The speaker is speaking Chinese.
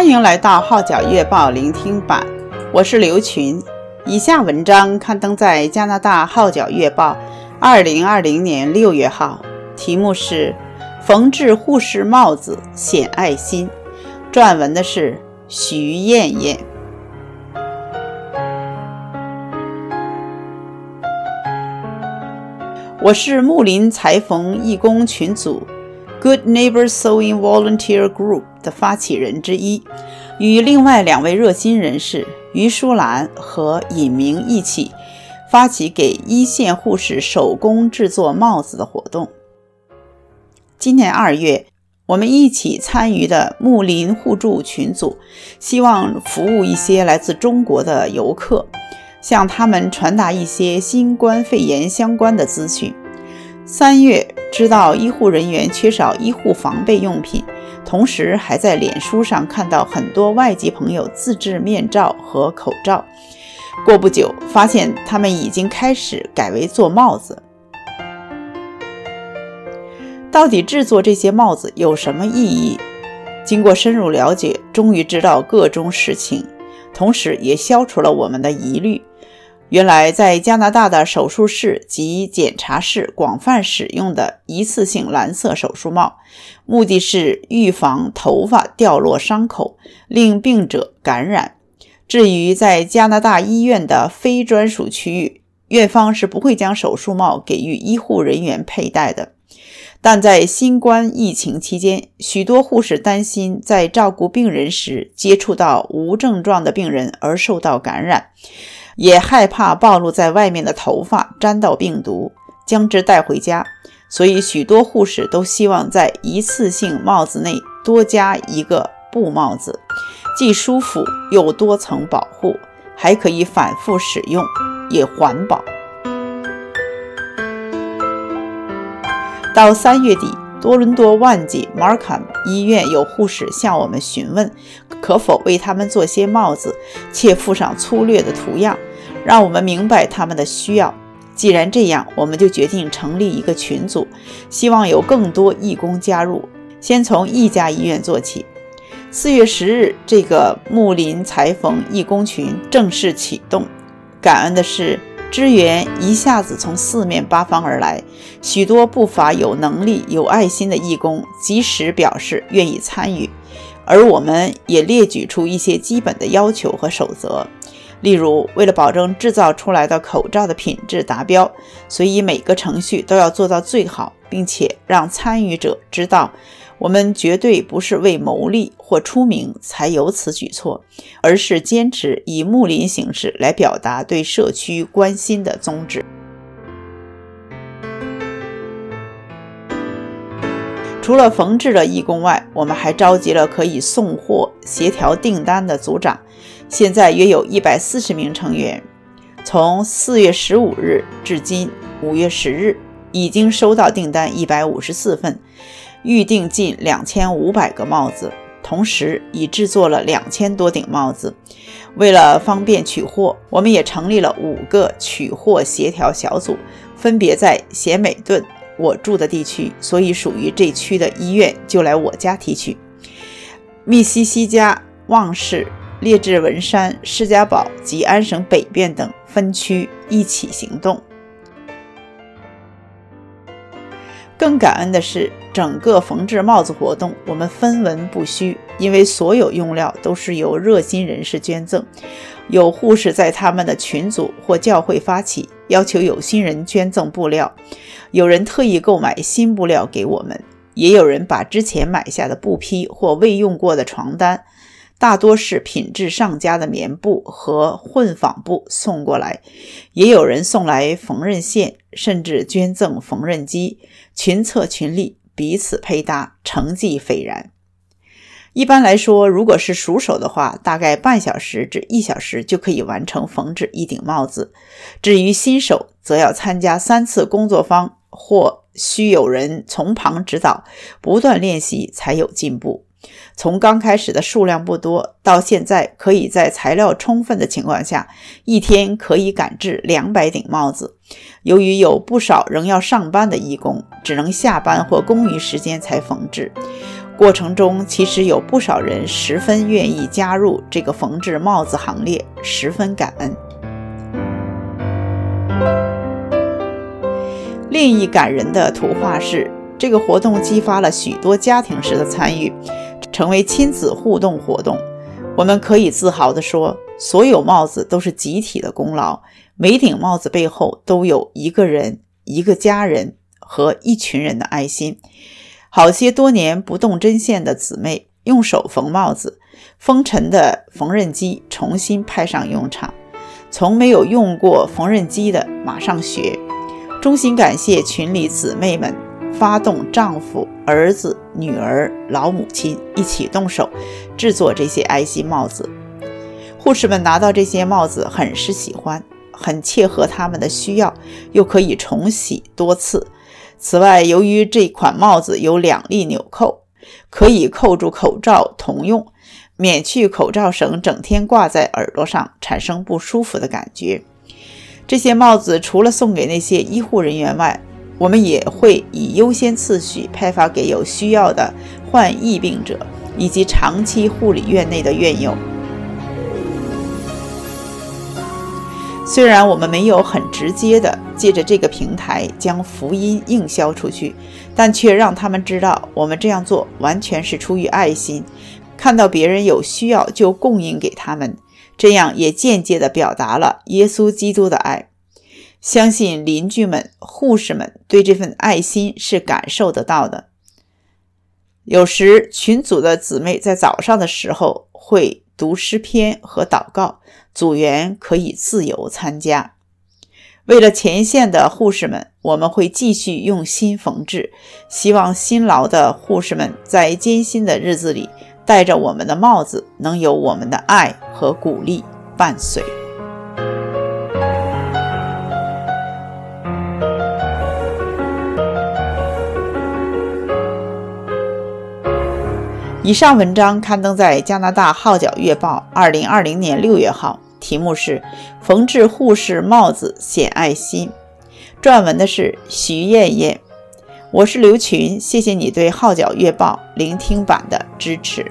欢迎来到《号角月报》聆听版，我是刘群。以下文章刊登在加拿大《号角月报》二零二零年六月号，题目是《缝制护士帽子显爱心》，撰文的是徐艳艳。我是睦邻裁缝义工群组 Good Neighbor Sewing Volunteer Group 的发起人之一，与另外两位热心人士于淑兰和尹明一起发起给一线护士手工制作帽子的活动。今年二月，我们一起参与的睦邻互助群组，希望服务一些来自中国的游客。向他们传达一些新冠肺炎相关的资讯。三月知道医护人员缺少医护防备用品，同时还在脸书上看到很多外籍朋友自制面罩和口罩。过不久，发现他们已经开始改为做帽子。到底制作这些帽子有什么意义？经过深入了解，终于知道个中实情，同时也消除了我们的疑虑。原来，在加拿大的手术室及检查室广泛使用的一次性蓝色手术帽，目的是预防头发掉落伤口，令病者感染。至于在加拿大医院的非专属区域，院方是不会将手术帽给予医护人员佩戴的。但在新冠疫情期间，许多护士担心在照顾病人时接触到无症状的病人而受到感染。也害怕暴露在外面的头发沾到病毒，将之带回家，所以许多护士都希望在一次性帽子内多加一个布帽子，既舒服又多层保护，还可以反复使用，也环保。到三月底，多伦多万景 Markham 医院有护士向我们询问，可否为他们做些帽子，且附上粗略的图样。让我们明白他们的需要。既然这样，我们就决定成立一个群组，希望有更多义工加入。先从一家医院做起。四月十日，这个睦邻裁缝义工群正式启动。感恩的是，支援一下子从四面八方而来，许多不乏有能力、有爱心的义工及时表示愿意参与，而我们也列举出一些基本的要求和守则。例如，为了保证制造出来的口罩的品质达标，所以每个程序都要做到最好，并且让参与者知道，我们绝对不是为牟利或出名才有此举措，而是坚持以睦邻形式来表达对社区关心的宗旨。除了缝制的义工外，我们还召集了可以送货、协调订单的组长。现在约有一百四十名成员。从四月十五日至今五月十日，已经收到订单一百五十四份，预定近两千五百个帽子，同时已制作了两千多顶帽子。为了方便取货，我们也成立了五个取货协调小组，分别在贤美顿我住的地区，所以属于这区的医院就来我家提取。密西西加、旺市。列治文山、施家堡及安省北边等分区一起行动。更感恩的是，整个缝制帽子活动我们分文不虚，因为所有用料都是由热心人士捐赠。有护士在他们的群组或教会发起，要求有心人捐赠布料；有人特意购买新布料给我们；也有人把之前买下的布匹或未用过的床单。大多是品质上佳的棉布和混纺布送过来，也有人送来缝纫线，甚至捐赠缝纫机，群策群力，彼此配搭，成绩斐然。一般来说，如果是熟手的话，大概半小时至一小时就可以完成缝制一顶帽子。至于新手，则要参加三次工作坊，或需有人从旁指导，不断练习才有进步。从刚开始的数量不多，到现在可以在材料充分的情况下，一天可以赶制两百顶帽子。由于有不少仍要上班的义工，只能下班或空余时间才缝制。过程中其实有不少人十分愿意加入这个缝制帽子行列，十分感恩。另一感人的图画是，这个活动激发了许多家庭式的参与，成为亲子互动活动。我们可以自豪地说，所有帽子都是集体的功劳，每顶帽子背后都有一个人、一个家人和一群人的爱心。好些多年不动针线的姊妹用手缝帽子，风尘的缝纫机重新派上用场。从没有用过缝纫机的马上学。衷心感谢群里姊妹们发动丈夫、儿子、女儿、老母亲一起动手制作这些爱心帽子。护士们拿到这些帽子很是喜欢，很切合他们的需要，又可以重洗多次。此外，由于这款帽子有两粒纽扣，可以扣住口罩同用，免去口罩绳整天挂在耳朵上产生不舒服的感觉。这些帽子除了送给那些医护人员外，我们也会以优先次序派发给有需要的患疫病者以及长期护理院内的院友。虽然我们没有很直接的借着这个平台将福音硬销出去，但却让他们知道我们这样做完全是出于爱心，看到别人有需要就供应给他们，这样也间接地表达了耶稣基督的爱。相信邻居们、护士们对这份爱心是感受得到的。有时群组的姊妹在早上的时候会读诗篇和祷告。组员可以自由参加。为了前线的护士们，我们会继续用心缝制。希望辛劳的护士们在艰辛的日子里，戴着我们的帽子，能有我们的爱和鼓励伴随。以上文章刊登在加拿大《号角月报》二零二零年六月号，题目是“缝制护士帽子显爱心”，撰文的是徐艳艳。我是刘群，谢谢你对《号角月报》聆听版的支持。